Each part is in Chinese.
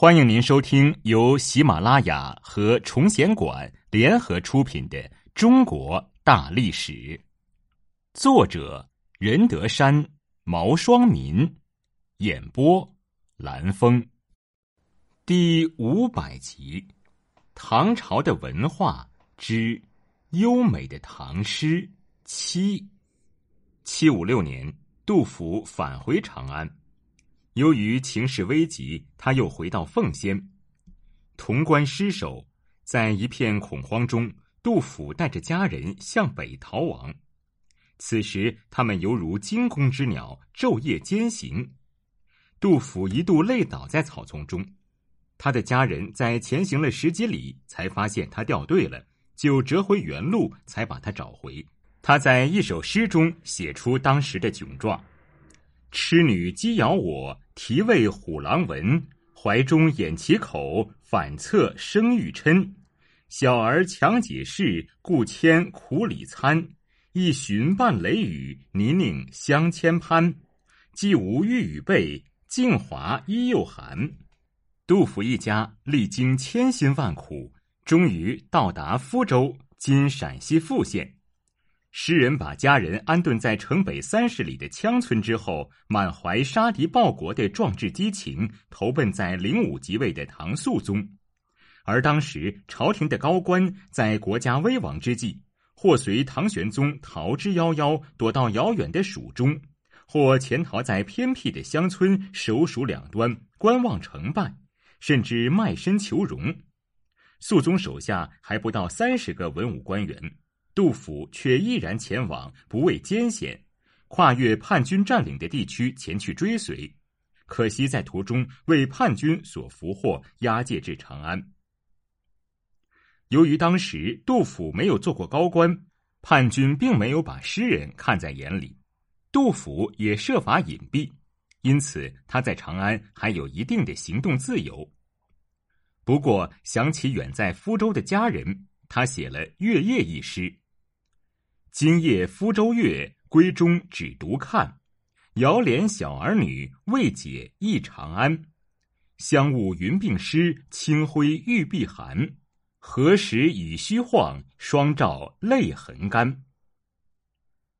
欢迎您收听由喜马拉雅和崇贤馆联合出品的《中国大历史》，作者任德山、毛双民，演播蓝峰，第五百集：唐朝的文化之优美的唐诗七。七五六年，杜甫返回长安。由于情势危急，他又回到奉先，潼关失守，在一片恐慌中，杜甫带着家人向北逃亡。此时，他们犹如惊弓之鸟，昼夜兼行。杜甫一度累倒在草丛中，他的家人在前行了十几里，才发现他掉队了，就折回原路，才把他找回。他在一首诗中写出当时的窘状。痴女鸡咬我，啼为虎狼闻。怀中掩其口，反侧生欲嗔。小儿强解释，故迁苦里参。一寻伴雷雨，泥泞相牵攀。既无玉与备，静华衣又寒。杜甫一家历经千辛万苦，终于到达福州（今陕西富县）。诗人把家人安顿在城北三十里的羌村之后，满怀杀敌报国的壮志激情，投奔在灵武即位的唐肃宗。而当时朝廷的高官在国家危亡之际，或随唐玄宗逃之夭夭，躲到遥远的蜀中，或潜逃在偏僻的乡村，守蜀两端观望成败，甚至卖身求荣。肃宗手下还不到三十个文武官员。杜甫却毅然前往，不畏艰险，跨越叛军占领的地区前去追随。可惜在途中为叛军所俘获，押解至长安。由于当时杜甫没有做过高官，叛军并没有把诗人看在眼里，杜甫也设法隐蔽，因此他在长安还有一定的行动自由。不过想起远在福州的家人，他写了《月夜》一诗。今夜福州月，闺中只独看。遥怜小儿女，未解忆长安。香雾云鬓湿，清辉玉臂寒。何时雨须晃，双照泪痕干？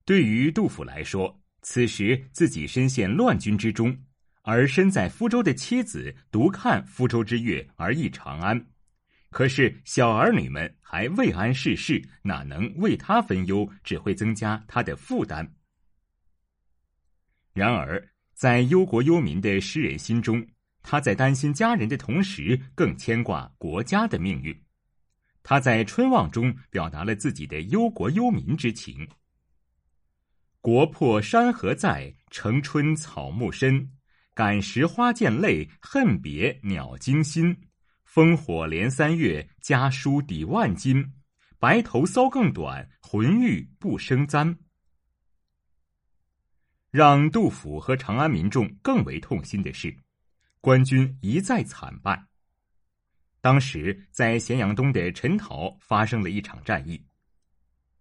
对于杜甫来说，此时自己身陷乱军之中，而身在福州的妻子独看福州之月而忆长安。可是小儿女们还未谙世事，哪能为他分忧？只会增加他的负担。然而，在忧国忧民的诗人心中，他在担心家人的同时，更牵挂国家的命运。他在《春望》中表达了自己的忧国忧民之情：“国破山河在，城春草木深。感时花溅泪，恨别鸟惊心。”烽火连三月，家书抵万金。白头搔更短，浑欲不胜簪。让杜甫和长安民众更为痛心的是，官军一再惨败。当时在咸阳东的陈陶发生了一场战役，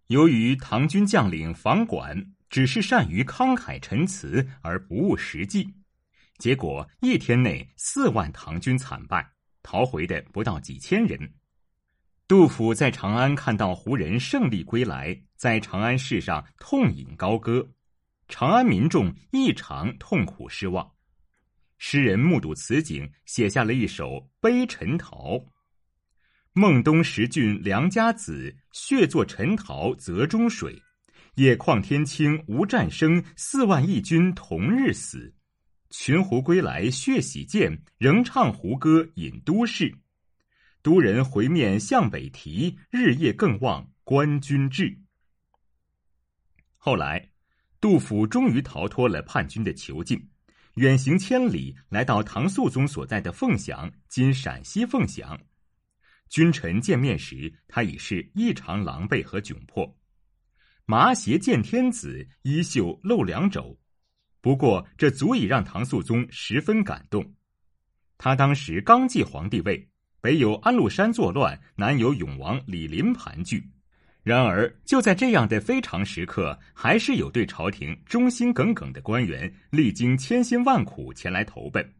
由于唐军将领房管只是善于慷慨陈词而不务实际，结果一天内四万唐军惨败。逃回的不到几千人。杜甫在长安看到胡人胜利归来，在长安市上痛饮高歌，长安民众异常痛苦失望。诗人目睹此景，写下了一首《悲陈陶》：“孟冬十郡良家子，血作陈陶泽中水。野旷天清无战声，四万义军同日死。”群狐归来血洗剑，仍唱胡歌引都市。都人回面向北提，日夜更望官军至。后来，杜甫终于逃脱了叛军的囚禁，远行千里，来到唐肃宗所在的凤翔（今陕西凤翔）。君臣见面时，他已是异常狼狈和窘迫。麻鞋见天子，衣袖露两肘。不过，这足以让唐肃宗十分感动。他当时刚继皇帝位，北有安禄山作乱，南有永王李林盘踞。然而，就在这样的非常时刻，还是有对朝廷忠心耿耿的官员，历经千辛万苦前来投奔。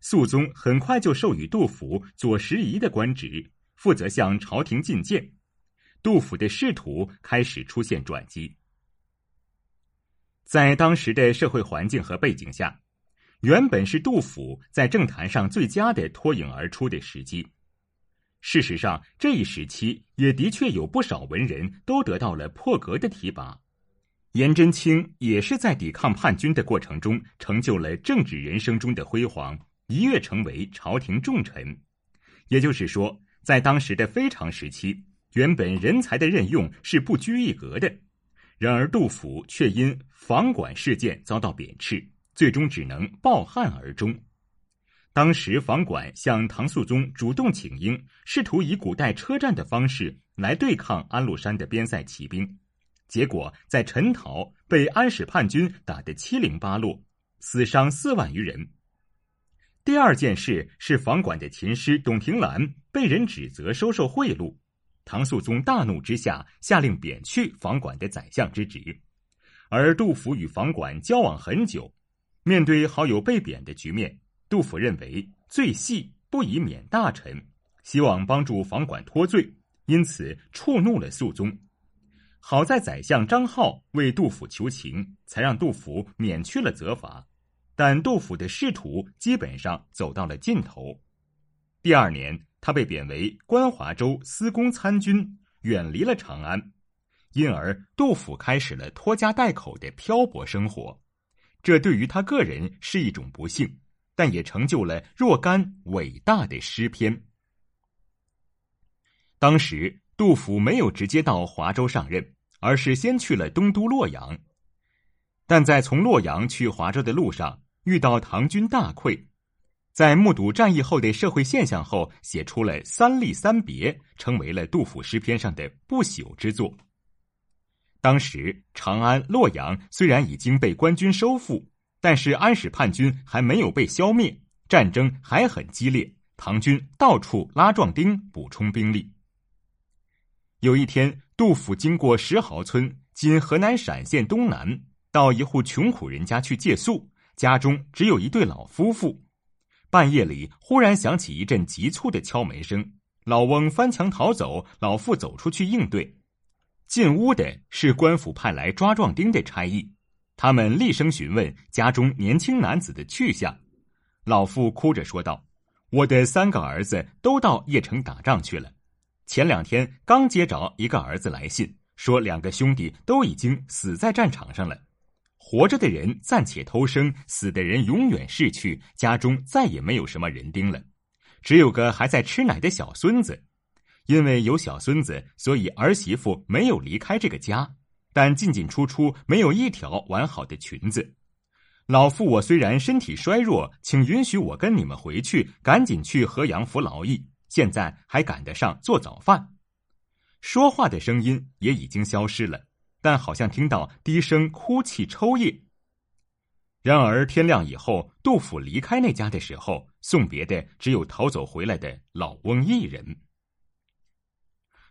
肃宗很快就授予杜甫左拾遗的官职，负责向朝廷进谏。杜甫的仕途开始出现转机。在当时的社会环境和背景下，原本是杜甫在政坛上最佳的脱颖而出的时机。事实上，这一时期也的确有不少文人都得到了破格的提拔。颜真卿也是在抵抗叛军的过程中，成就了政治人生中的辉煌，一跃成为朝廷重臣。也就是说，在当时的非常时期，原本人才的任用是不拘一格的。然而，杜甫却因房管事件遭到贬斥，最终只能抱憾而终。当时，房管向唐肃宗主动请缨，试图以古代车站的方式来对抗安禄山的边塞骑兵。结果在陈陶被安史叛军打得七零八落，死伤四万余人。第二件事是房管的琴师董庭兰被人指责收受贿赂，唐肃宗大怒之下下令贬去房管的宰相之职。而杜甫与房管交往很久，面对好友被贬的局面，杜甫认为罪细不宜免大臣，希望帮助房管脱罪，因此触怒了肃宗。好在宰相张浩为杜甫求情，才让杜甫免去了责罚。但杜甫的仕途基本上走到了尽头。第二年，他被贬为关华州司功参军，远离了长安，因而杜甫开始了拖家带口的漂泊生活。这对于他个人是一种不幸，但也成就了若干伟大的诗篇。当时。杜甫没有直接到华州上任，而是先去了东都洛阳。但在从洛阳去华州的路上，遇到唐军大溃，在目睹战役后的社会现象后，写出了《三吏三别》，成为了杜甫诗篇上的不朽之作。当时长安、洛阳虽然已经被官军收复，但是安史叛军还没有被消灭，战争还很激烈，唐军到处拉壮丁补充兵力。有一天，杜甫经过石壕村（今河南陕县东南），到一户穷苦人家去借宿，家中只有一对老夫妇。半夜里，忽然响起一阵急促的敲门声，老翁翻墙逃走，老妇走出去应对。进屋的是官府派来抓壮丁的差役，他们厉声询问家中年轻男子的去向。老妇哭着说道：“我的三个儿子都到邺城打仗去了。”前两天刚接着一个儿子来信，说两个兄弟都已经死在战场上了。活着的人暂且偷生，死的人永远逝去，家中再也没有什么人丁了，只有个还在吃奶的小孙子。因为有小孙子，所以儿媳妇没有离开这个家，但进进出出没有一条完好的裙子。老妇，我虽然身体衰弱，请允许我跟你们回去，赶紧去河阳服劳役。现在还赶得上做早饭，说话的声音也已经消失了，但好像听到低声哭泣抽噎。然而天亮以后，杜甫离开那家的时候，送别的只有逃走回来的老翁一人。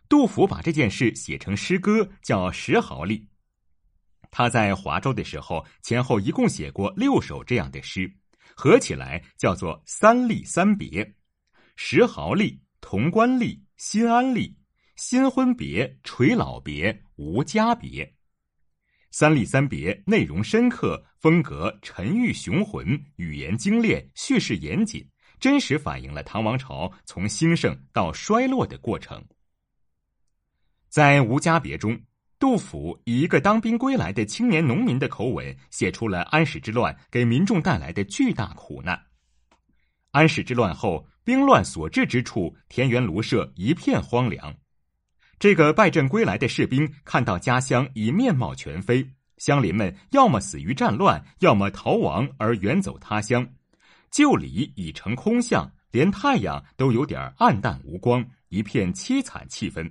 杜甫把这件事写成诗歌，叫《石壕吏》。他在华州的时候，前后一共写过六首这样的诗，合起来叫做《三吏三别》。石壕吏、潼关吏、新安吏，新婚别、垂老别、无家别。三吏三别内容深刻，风格沉郁雄浑，语言精炼，叙事严谨，真实反映了唐王朝从兴盛到衰落的过程。在《无家别》中，杜甫以一个当兵归来的青年农民的口吻，写出了安史之乱给民众带来的巨大苦难。安史之乱后。兵乱所至之处，田园庐舍一片荒凉。这个败阵归来的士兵看到家乡已面貌全非，乡邻们要么死于战乱，要么逃亡而远走他乡，旧里已成空巷，连太阳都有点暗淡无光，一片凄惨气氛。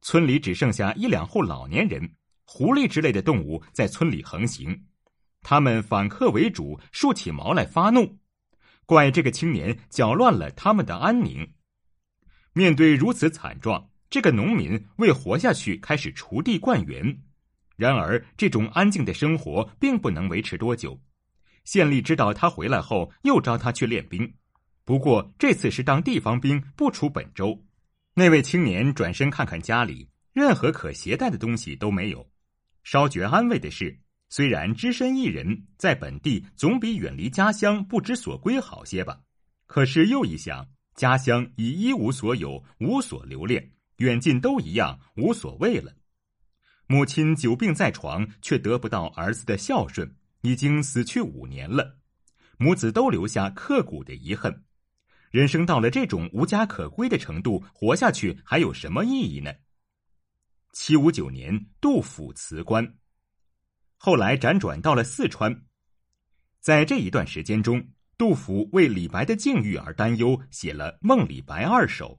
村里只剩下一两户老年人，狐狸之类的动物在村里横行，他们反客为主，竖起毛来发怒。怪这个青年搅乱了他们的安宁。面对如此惨状，这个农民为活下去开始锄地灌园。然而，这种安静的生活并不能维持多久。县吏知道他回来后，又招他去练兵，不过这次是当地方兵，不出本州。那位青年转身看看家里，任何可携带的东西都没有。稍觉安慰的是，虽然只身一人在本地，总比远离家乡不知所归好些吧。可是又一想，家乡已一无所有，无所留恋，远近都一样，无所谓了。母亲久病在床，却得不到儿子的孝顺，已经死去五年了。母子都留下刻骨的遗恨。人生到了这种无家可归的程度，活下去还有什么意义呢？七五九年，杜甫辞官，后来辗转到了四川。在这一段时间中，杜甫为李白的境遇而担忧，写了《梦李白二首》，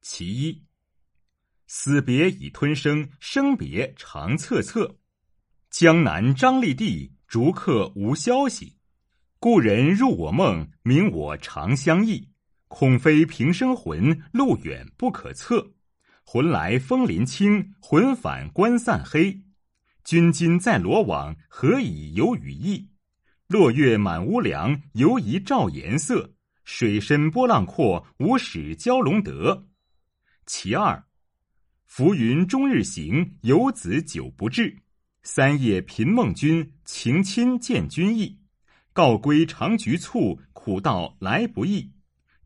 其一。死别已吞声，生别长恻恻。江南张立地，逐客无消息。故人入我梦，明我长相忆。恐非平生魂，路远不可测。魂来风林清，魂返关散黑。君今在罗网，何以有羽翼？落月满屋梁，犹疑照颜色。水深波浪阔，无使蛟龙得。其二。浮云终日行，游子久不至。三夜频梦君，情亲见君意。告归常局促，苦道来不易。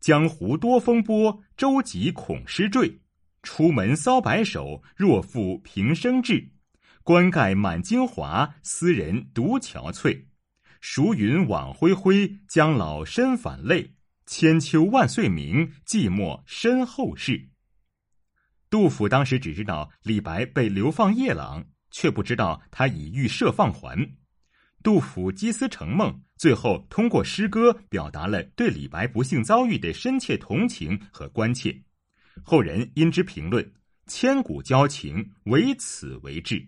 江湖多风波，舟楫恐失坠。出门搔白首，若负平生志。冠盖满京华，斯人独憔悴。熟云晚恢恢，将老身反泪。千秋万岁名，寂寞身后事。杜甫当时只知道李白被流放夜郎，却不知道他已遇赦放还。杜甫积思成梦，最后通过诗歌表达了对李白不幸遭遇的深切同情和关切。后人因之评论：“千古交情，唯此为至。”